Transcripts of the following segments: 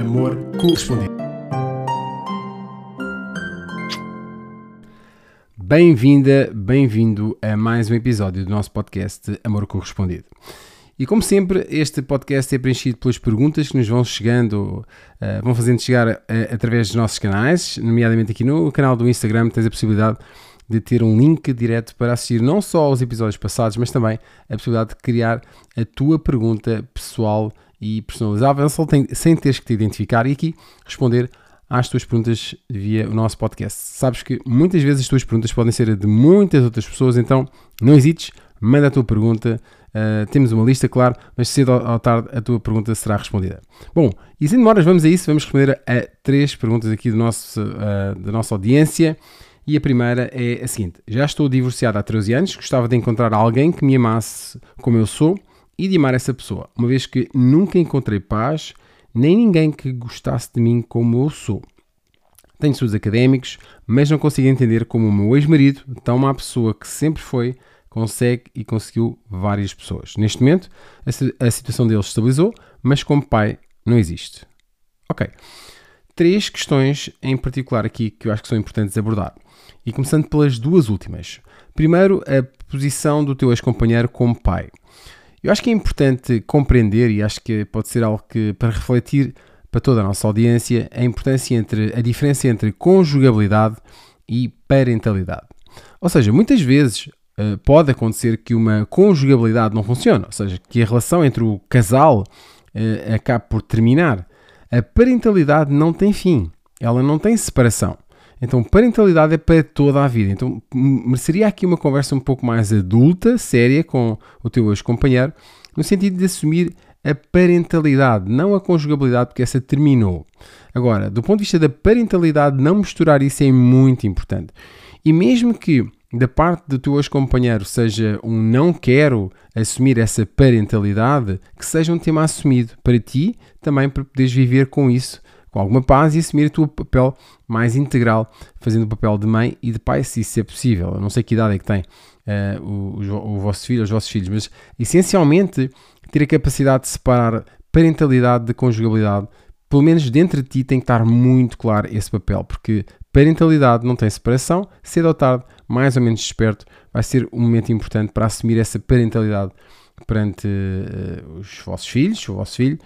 Amor Correspondido. Bem-vinda, bem-vindo a mais um episódio do nosso podcast Amor Correspondido. E como sempre, este podcast é preenchido pelas perguntas que nos vão chegando, uh, vão fazendo chegar uh, através dos nossos canais, nomeadamente aqui no canal do Instagram, tens a possibilidade de ter um link direto para assistir não só aos episódios passados, mas também a possibilidade de criar a tua pergunta pessoal e personalizável sem teres que te identificar e aqui responder às tuas perguntas via o nosso podcast. Sabes que muitas vezes as tuas perguntas podem ser de muitas outras pessoas, então não hesites, manda a tua pergunta. Uh, temos uma lista, claro, mas cedo ou tarde a tua pergunta será respondida. Bom, e sem demoras, vamos a isso. Vamos responder a, três perguntas aqui do nosso, uh, da nossa audiência. E a primeira é a seguinte: Já estou divorciado há 13 anos, gostava de encontrar alguém que me amasse como eu sou e de amar essa pessoa, uma vez que nunca encontrei paz, nem ninguém que gostasse de mim como eu sou. Tenho estudos académicos, mas não consigo entender como o meu ex-marido, tão uma pessoa que sempre foi, consegue e conseguiu várias pessoas. Neste momento, a situação dele estabilizou, mas como pai não existe. Ok. Três questões em particular aqui que eu acho que são importantes abordar. E começando pelas duas últimas. Primeiro, a posição do teu ex-companheiro como pai. Eu acho que é importante compreender, e acho que pode ser algo que, para refletir para toda a nossa audiência, a importância entre a diferença entre conjugabilidade e parentalidade. Ou seja, muitas vezes uh, pode acontecer que uma conjugabilidade não funcione, ou seja, que a relação entre o casal uh, acabe por terminar. A parentalidade não tem fim, ela não tem separação. Então, parentalidade é para toda a vida. Então, mereceria aqui uma conversa um pouco mais adulta, séria, com o teu ex-companheiro, no sentido de assumir a parentalidade, não a conjugabilidade, porque essa terminou. Agora, do ponto de vista da parentalidade, não misturar isso é muito importante. E mesmo que da parte do teu ex-companheiro seja um não quero assumir essa parentalidade, que seja um tema assumido para ti, também para poderes viver com isso com alguma paz e assumir o teu papel mais integral, fazendo o papel de mãe e de pai, se isso é possível. Eu não sei que idade é que tem uh, o, o, vosso filho, os vossos filhos, mas essencialmente ter a capacidade de separar parentalidade de conjugabilidade, pelo menos dentro de ti tem que estar muito claro esse papel, porque parentalidade não tem separação, cedo ou tarde, mais ou menos desperto, vai ser um momento importante para assumir essa parentalidade perante uh, os vossos filhos, o vosso filho,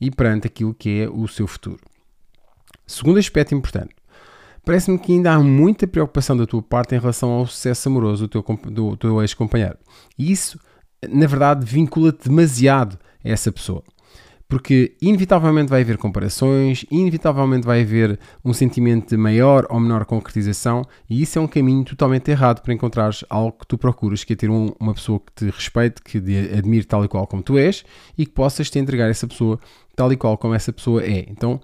e perante aquilo que é o seu futuro. Segundo aspecto importante, parece-me que ainda há muita preocupação da tua parte em relação ao sucesso amoroso do teu, do teu ex-companheiro. E isso, na verdade, vincula-te demasiado a essa pessoa. Porque inevitavelmente vai haver comparações, inevitavelmente vai haver um sentimento de maior ou menor concretização, e isso é um caminho totalmente errado para encontrares algo que tu procuras, que é ter um, uma pessoa que te respeite, que te admire tal e qual como tu és, e que possas te entregar essa pessoa tal e qual como essa pessoa é. Então,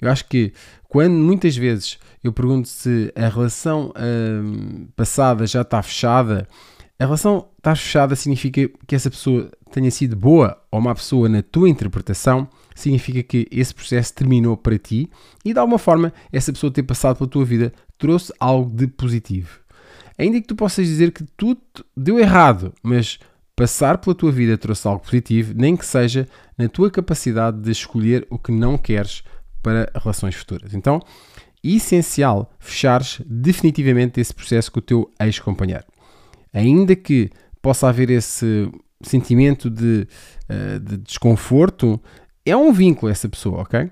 eu acho que quando muitas vezes eu pergunto se a relação hum, passada já está fechada, a relação estar fechada significa que essa pessoa tenha sido boa ou má pessoa na tua interpretação, significa que esse processo terminou para ti e de alguma forma essa pessoa ter passado pela tua vida trouxe algo de positivo. Ainda que tu possas dizer que tudo deu errado, mas passar pela tua vida trouxe algo positivo, nem que seja na tua capacidade de escolher o que não queres para relações futuras. Então, é essencial fechares definitivamente esse processo com o teu ex-companheiro. Ainda que possa haver esse sentimento de, uh, de desconforto, é um vínculo essa pessoa, ok?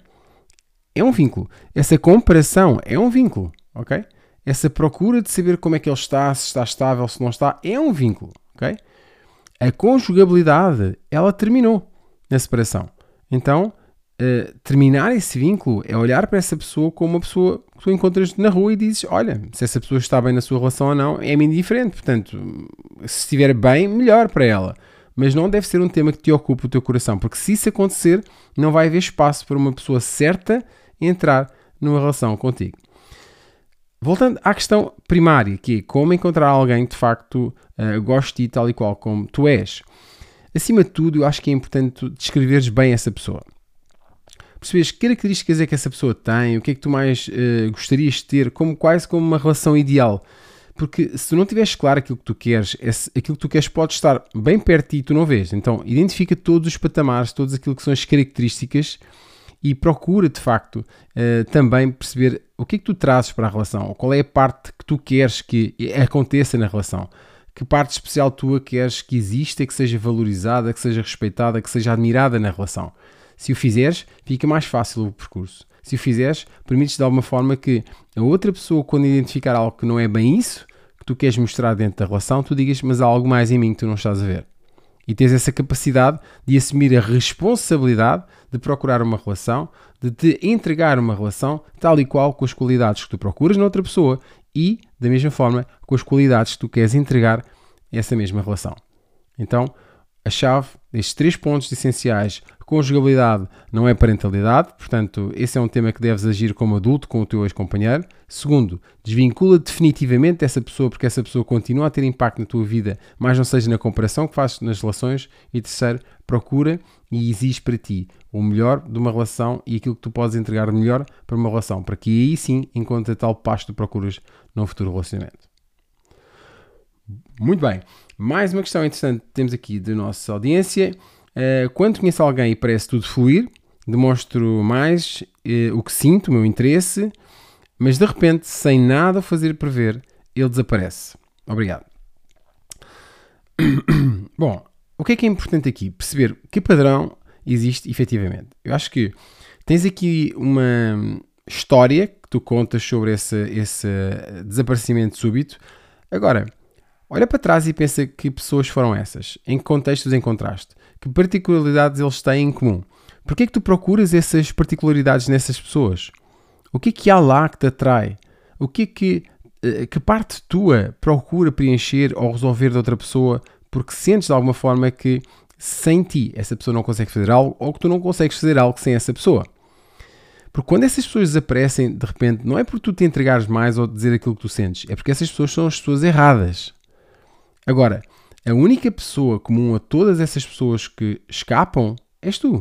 É um vínculo. Essa comparação é um vínculo, ok? Essa procura de saber como é que ele está, se está estável, se não está, é um vínculo, ok? A conjugabilidade, ela terminou na separação. Então, uh, terminar esse vínculo é olhar para essa pessoa como uma pessoa que tu encontras na rua e dizes: Olha, se essa pessoa está bem na sua relação ou não, é-me indiferente. Portanto, se estiver bem, melhor para ela. Mas não deve ser um tema que te ocupe o teu coração, porque se isso acontecer, não vai haver espaço para uma pessoa certa entrar numa relação contigo. Voltando à questão primária, que é como encontrar alguém que de facto uh, goste de ti tal e qual como tu és. Acima de tudo, eu acho que é importante descreveres bem essa pessoa perceberes que características é que essa pessoa tem, o que é que tu mais uh, gostarias de ter, como quase como uma relação ideal. Porque se não tiveres claro aquilo que tu queres, esse, aquilo que tu queres pode estar bem perto de ti e tu não vês. Então, identifica todos os patamares, todas aquilo que são as características e procura de facto uh, também perceber o que é que tu trazes para a relação, qual é a parte que tu queres que aconteça na relação, que parte especial tua queres que exista, que seja valorizada, que seja respeitada, que seja admirada na relação. Se o fizeres, fica mais fácil o percurso. Se o fizeres, permites de alguma forma que a outra pessoa, quando identificar algo que não é bem isso que tu queres mostrar dentro da relação, tu digas, mas há algo mais em mim que tu não estás a ver. E tens essa capacidade de assumir a responsabilidade de procurar uma relação, de te entregar uma relação tal e qual com as qualidades que tu procuras na outra pessoa e, da mesma forma, com as qualidades que tu queres entregar essa mesma relação. Então, a chave destes três pontos essenciais Conjugabilidade não é parentalidade, portanto, esse é um tema que deves agir como adulto com o teu ex-companheiro. Segundo, desvincula definitivamente dessa pessoa porque essa pessoa continua a ter impacto na tua vida, mas não seja na comparação que fazes nas relações. E terceiro, procura e exige para ti o melhor de uma relação e aquilo que tu podes entregar melhor para uma relação, para que aí sim encontre tal paz que tu procuras num futuro relacionamento. Muito bem, mais uma questão interessante temos aqui da nossa audiência. Uh, quando conheço alguém e parece tudo fluir, demonstro mais uh, o que sinto, o meu interesse, mas de repente, sem nada fazer prever, ele desaparece. Obrigado. Bom, o que é que é importante aqui? Perceber que padrão existe efetivamente. Eu acho que tens aqui uma história que tu contas sobre esse, esse desaparecimento súbito. Agora, olha para trás e pensa que pessoas foram essas, em que contextos encontraste. Que particularidades eles têm em comum? Porquê é que tu procuras essas particularidades nessas pessoas? O que é que há lá que te atrai? O que é que, eh, que parte tua procura preencher ou resolver de outra pessoa porque sentes de alguma forma que sem ti essa pessoa não consegue fazer algo ou que tu não consegues fazer algo sem essa pessoa? Porque quando essas pessoas desaparecem de repente, não é por tu te entregares mais ou dizer aquilo que tu sentes, é porque essas pessoas são as pessoas erradas. Agora, a única pessoa comum a todas essas pessoas que escapam és tu.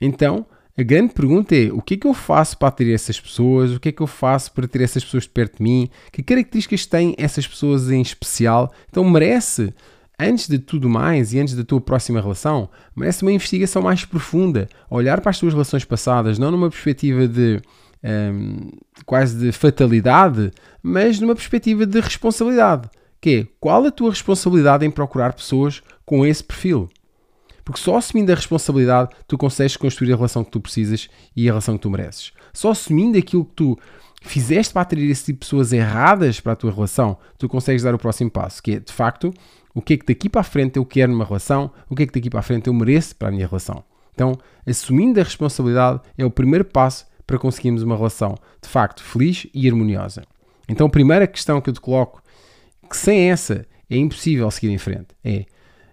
Então, a grande pergunta é: o que é que eu faço para ter essas pessoas? O que é que eu faço para ter essas pessoas de perto de mim? Que características têm essas pessoas em especial? Então, merece, antes de tudo mais e antes da tua próxima relação, merece uma investigação mais profunda. Olhar para as tuas relações passadas, não numa perspectiva de. Um, quase de fatalidade, mas numa perspectiva de responsabilidade que é qual a tua responsabilidade em procurar pessoas com esse perfil? Porque só assumindo a responsabilidade tu consegues construir a relação que tu precisas e a relação que tu mereces. Só assumindo aquilo que tu fizeste para atrair esse tipo de pessoas erradas para a tua relação, tu consegues dar o próximo passo, que é de facto o que é que daqui para a frente eu quero numa relação, o que é que daqui para a frente eu mereço para a minha relação. Então, assumindo a responsabilidade é o primeiro passo para conseguirmos uma relação de facto feliz e harmoniosa. Então, a primeira questão que eu te coloco que sem essa é impossível seguir em frente. É,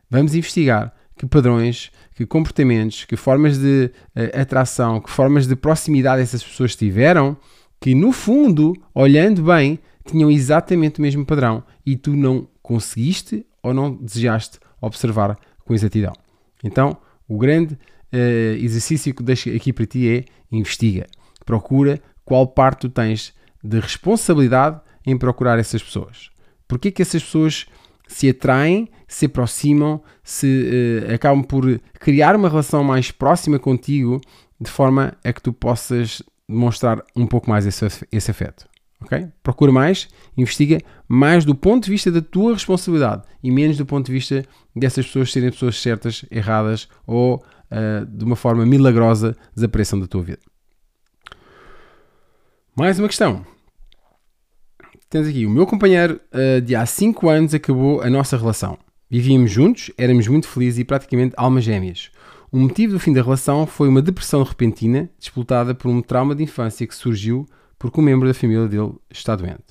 vamos investigar que padrões, que comportamentos, que formas de uh, atração, que formas de proximidade essas pessoas tiveram, que no fundo, olhando bem, tinham exatamente o mesmo padrão e tu não conseguiste ou não desejaste observar com exatidão. Então, o grande uh, exercício que deixo aqui para ti é investiga, procura qual parte tu tens de responsabilidade em procurar essas pessoas. Porquê que essas pessoas se atraem, se aproximam, se uh, acabam por criar uma relação mais próxima contigo, de forma a que tu possas demonstrar um pouco mais esse, esse afeto. Okay? Procura mais, investiga mais do ponto de vista da tua responsabilidade e menos do ponto de vista dessas pessoas serem pessoas certas, erradas ou uh, de uma forma milagrosa desapareçam da tua vida. Mais uma questão. Temos aqui, o meu companheiro uh, de há 5 anos acabou a nossa relação. Vivíamos juntos, éramos muito felizes e praticamente almas gêmeas. O motivo do fim da relação foi uma depressão repentina, disputada por um trauma de infância que surgiu porque um membro da família dele está doente.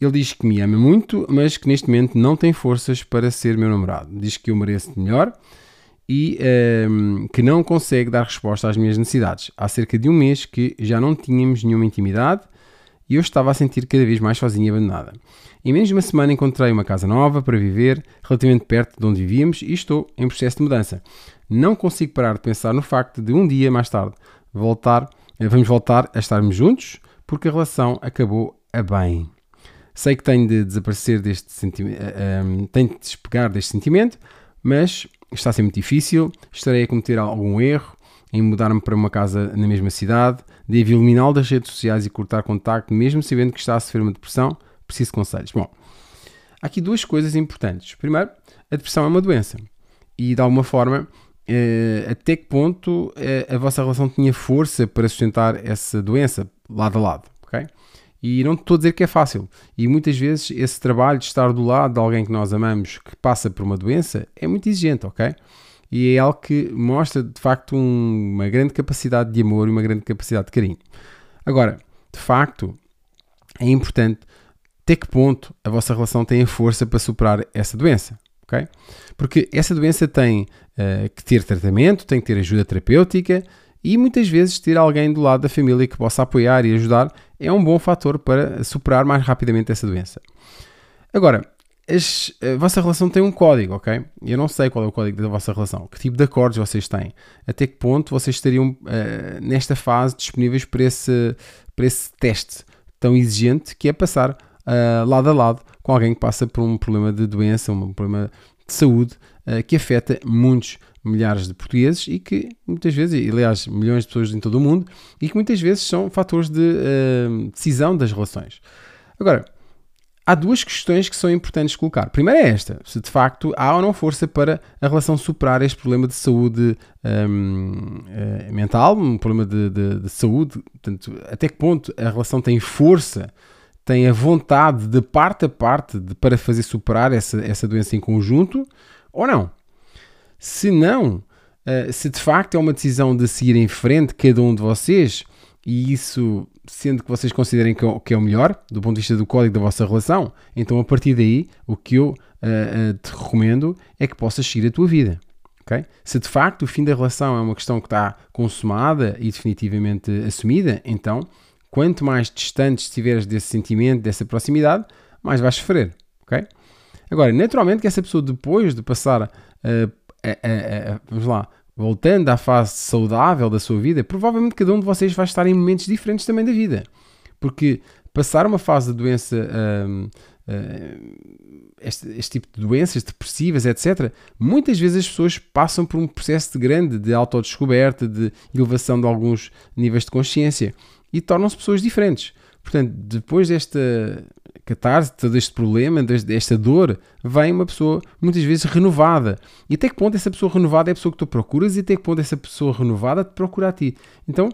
Ele diz que me ama muito, mas que neste momento não tem forças para ser meu namorado. Diz que eu mereço melhor e ehm, que não consegue dar resposta às minhas necessidades. Há cerca de um mês que já não tínhamos nenhuma intimidade e eu estava a sentir cada vez mais sozinha e abandonada. Em menos de uma semana encontrei uma casa nova para viver, relativamente perto de onde vivíamos, e estou em processo de mudança. Não consigo parar de pensar no facto de um dia mais tarde voltar, eh, vamos voltar a estarmos juntos, porque a relação acabou a bem. Sei que tenho de desaparecer deste sentimento, um, tenho de despegar deste sentimento, mas está a ser muito difícil, estarei a cometer algum erro em mudar-me para uma casa na mesma cidade, devo eliminá-lo das redes sociais e cortar contacto, mesmo sabendo que está a sofrer uma depressão, preciso de conselhos. Bom, há aqui duas coisas importantes. Primeiro, a depressão é uma doença e de alguma forma eh, até que ponto eh, a vossa relação tinha força para sustentar essa doença lado a lado, ok? E não estou a dizer que é fácil. E muitas vezes esse trabalho de estar do lado de alguém que nós amamos que passa por uma doença é muito exigente, ok? E é algo que mostra de facto um, uma grande capacidade de amor e uma grande capacidade de carinho. Agora, de facto, é importante até que ponto a vossa relação tem a força para superar essa doença, ok? Porque essa doença tem uh, que ter tratamento, tem que ter ajuda terapêutica e muitas vezes ter alguém do lado da família que possa apoiar e ajudar é um bom fator para superar mais rapidamente essa doença. Agora, as, a vossa relação tem um código, ok? Eu não sei qual é o código da vossa relação, que tipo de acordos vocês têm, até que ponto vocês estariam uh, nesta fase disponíveis para esse, para esse teste tão exigente que é passar uh, lado a lado com alguém que passa por um problema de doença, um problema de saúde uh, que afeta muitos milhares de portugueses e que muitas vezes, aliás, milhões de pessoas em todo o mundo, e que muitas vezes são fatores de decisão das relações. Agora, há duas questões que são importantes colocar. Primeiro é esta: se de facto há ou não força para a relação superar este problema de saúde um, uh, mental, um problema de, de, de, saúde, portanto, até que ponto a relação tem força, tem a vontade de parte a parte de, para fazer superar essa, essa doença em conjunto ou não. Se não, uh, se de facto é uma decisão de seguir em frente cada um de vocês, e isso sendo que vocês considerem que, é o melhor, do ponto de vista do código da vossa relação, então a partir daí, o que eu uh, uh, te recomendo é que possas seguir a tua vida. Okay? Se de facto o fim da relação é uma questão que está consumada e definitivamente assumida, então quanto mais distante estiveres desse sentimento, dessa proximidade, mais vais sofrer. Okay? Agora, naturalmente que essa pessoa depois de passar uh, vamos lá, voltando à fase saudável da sua vida, provavelmente cada um de vocês vai estar em momentos diferentes também da vida. Porque passar uma fase de doença, um, uh, este, este, tipo de doenças depressivas, etc., muitas vezes as pessoas passam por um processo de grande de autodescoberta, de elevação de alguns níveis de consciência e tornam-se pessoas diferentes. Portanto, depois desta catarse, todo este problema, desta dor, vem uma pessoa muitas vezes renovada. E até que ponto essa pessoa renovada é a pessoa que tu procuras e até que ponto essa pessoa renovada te procura a ti. Então,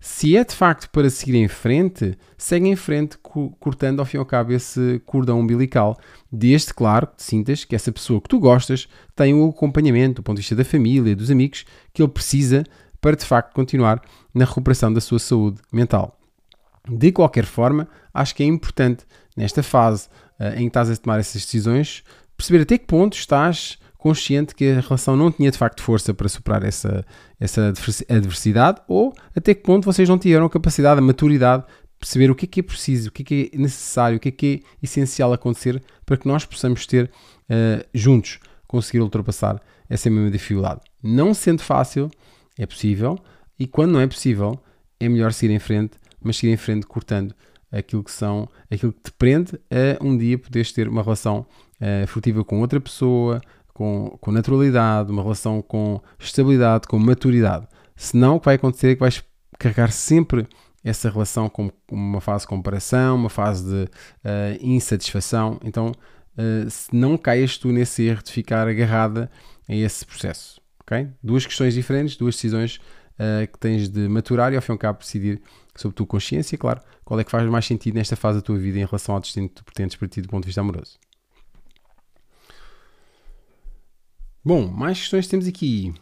se é de facto para seguir em frente, segue em frente, cortando ao fim e ao cabo esse cordão umbilical. Desde, claro, que sintas que essa pessoa que tu gostas tem o acompanhamento do ponto de vista da família, dos amigos, que ele precisa para de facto continuar na recuperação da sua saúde mental. De qualquer forma, acho que é importante, nesta fase uh, em que estás a tomar essas decisões, perceber até que ponto estás consciente que a relação não tinha de facto força para superar essa, essa adversidade ou até que ponto vocês não tiveram a capacidade, a maturidade perceber o que é que é preciso, o que é que é necessário, o que é que é essencial acontecer para que nós possamos ter uh, juntos conseguir ultrapassar essa mesma dificuldade. Não sendo fácil, é possível, e quando não é possível, é melhor seguir em frente mas seguir em frente cortando aquilo que são, aquilo que te prende a um dia poderes ter uma relação uh, furtiva com outra pessoa, com, com naturalidade, uma relação com estabilidade, com maturidade. Senão o que vai acontecer é que vais carregar sempre essa relação com uma fase de comparação, uma fase de uh, insatisfação. Então, uh, se não caias tu nesse erro de ficar agarrada a esse processo. Okay? Duas questões diferentes, duas decisões uh, que tens de maturar e ao fim e ao cabo decidir sobre a tua consciência, claro, qual é que faz mais sentido nesta fase da tua vida em relação ao destino que tu pretendes para ti do ponto de vista amoroso. Bom, mais questões temos aqui.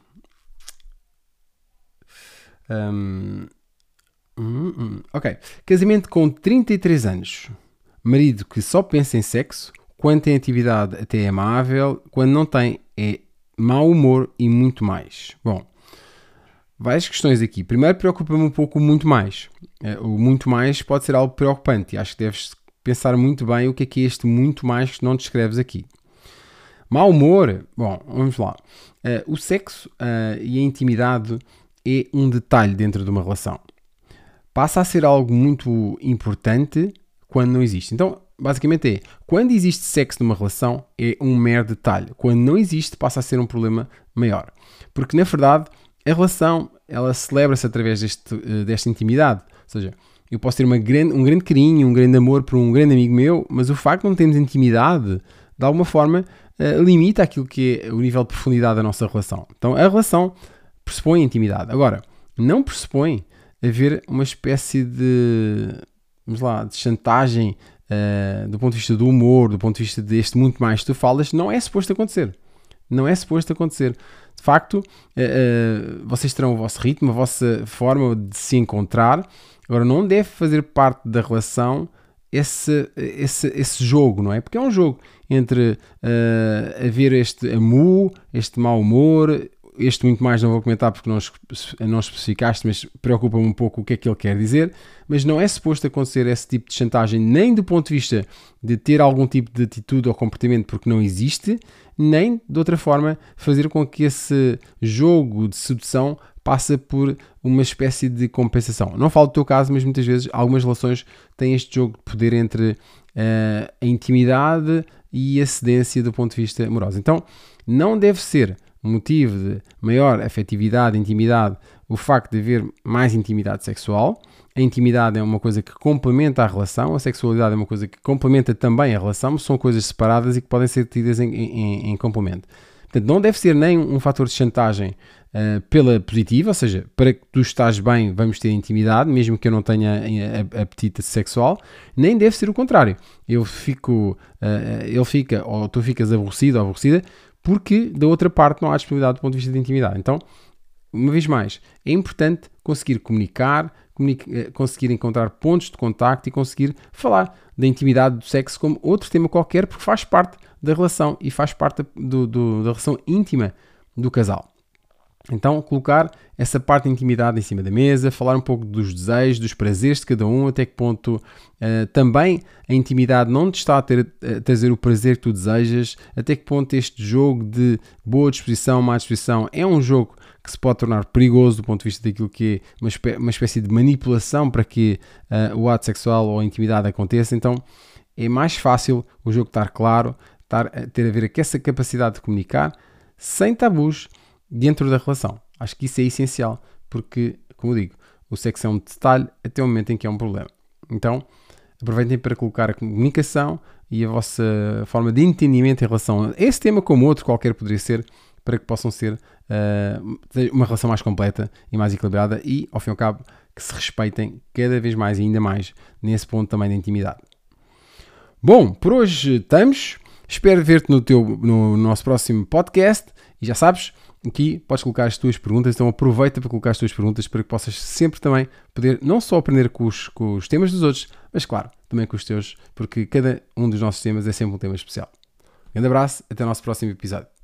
Um, hum, ok. Casamento com 33 anos. Marido que só pensa em sexo. Quando tem atividade, até é amável. Quando não tem, é mau humor e muito mais. Bom, várias questões aqui. Primeiro, preocupa-me um pouco muito mais. Eh, o muito mais pode ser algo preocupante acho que deves pensar muito bem o que é que é este muito mais que não descreves aqui. Mau humor, bom, vamos lá. Uh, o sexo uh, e a intimidade é um detalhe dentro de uma relação. Passa a ser algo muito importante quando não existe. Então, basicamente é, quando existe sexo numa relação, é um mero detalhe. Quando não existe, passa a ser um problema maior. Porque, na verdade, a relação ela celebra-se através deste, uh, desta intimidade. Ou seja, eu posso ter uma grande, um grande carinho, um grande amor por um grande amigo meu, mas o facto de não termos intimidade, de alguma forma, uh, limita aquilo que é o nível de profundidade da nossa relação. Então, a relação pressupõe intimidade. Agora, não pressupõe haver uma espécie de, vamos lá, de chantagem uh, do ponto de vista do humor, do ponto de vista deste muito mais que tu falas, não é suposto acontecer. Não é suposto acontecer. De facto, uh, uh, vocês terão o vosso ritmo, a vossa forma de se encontrar. Agora, não deve fazer parte da relação esse, esse, esse jogo, não é? Porque é um jogo entre uh, haver este amu, este mau humor, este muito mais não vou comentar porque não, não especificaste, mas preocupa-me um pouco o que é que ele quer dizer. Mas não é suposto acontecer esse tipo de chantagem, nem do ponto de vista de ter algum tipo de atitude ou comportamento porque não existe, nem de outra forma fazer com que esse jogo de sedução passa por uma espécie de compensação. Não falo do teu caso, mas muitas vezes algumas relações têm este jogo de poder entre uh, a intimidade e a cedência do ponto de vista amoroso. Então, não deve ser motivo de maior afetividade, intimidade, o facto de haver mais intimidade sexual. A intimidade é uma coisa que complementa a relação, a sexualidade é uma coisa que complementa também a relação, são coisas separadas e que podem ser tidas em, em, em complemento. Portanto, não deve ser nem um fator de chantagem uh, pela positiva, ou seja, para que tu estás bem, vamos ter intimidade, mesmo que eu não tenha apetite sexual, nem deve ser o contrário. Eu fico, uh, ele fica, ou tu ficas aborrecido ou aborrecida, porque da outra parte não há disponibilidade do ponto de vista de intimidade. Então, uma vez mais, é importante conseguir comunicar, eh, conseguir encontrar pontos de contacto e conseguir falar da intimidade do sexo como outro tema qualquer, porque faz parte da relação e faz parte do, do, da relação íntima do casal. Então, colocar essa parte de intimidade em cima da mesa, falar um pouco dos desejos, dos prazeres de cada um, até que ponto uh, também a intimidade não te está a, ter, a trazer o prazer que tu desejas, até que ponto este jogo de boa disposição, má disposição é um jogo que se pode tornar perigoso do ponto de vista daquilo que é uma, espé uma espécie de manipulação para que uh, o ato sexual ou a intimidade aconteça. Então, é mais fácil o jogo estar claro, estar, ter a ver com essa capacidade de comunicar sem tabus dentro da relação. Acho que isso é essencial, porque, como digo, o sexo é um detalhe até o momento em que é um problema. Então, aproveitem para colocar a comunicação e a vossa forma de entendimento em relação a esse tema, como outro qualquer poderia ser, para que possam ser uh, uma relação mais completa e mais equilibrada e, ao fim e ao cabo, que se respeitem cada vez mais e ainda mais nesse ponto também da intimidade. Bom, por hoje estamos. Espero ver-te no, no nosso próximo podcast e já sabes, aqui podes colocar as tuas perguntas, então aproveita para colocar as tuas perguntas para que possas sempre também poder não só aprender com os, com os temas dos outros, mas claro, também com os teus, porque cada um dos nossos temas é sempre um tema especial. Um grande abraço, até o nosso próximo episódio.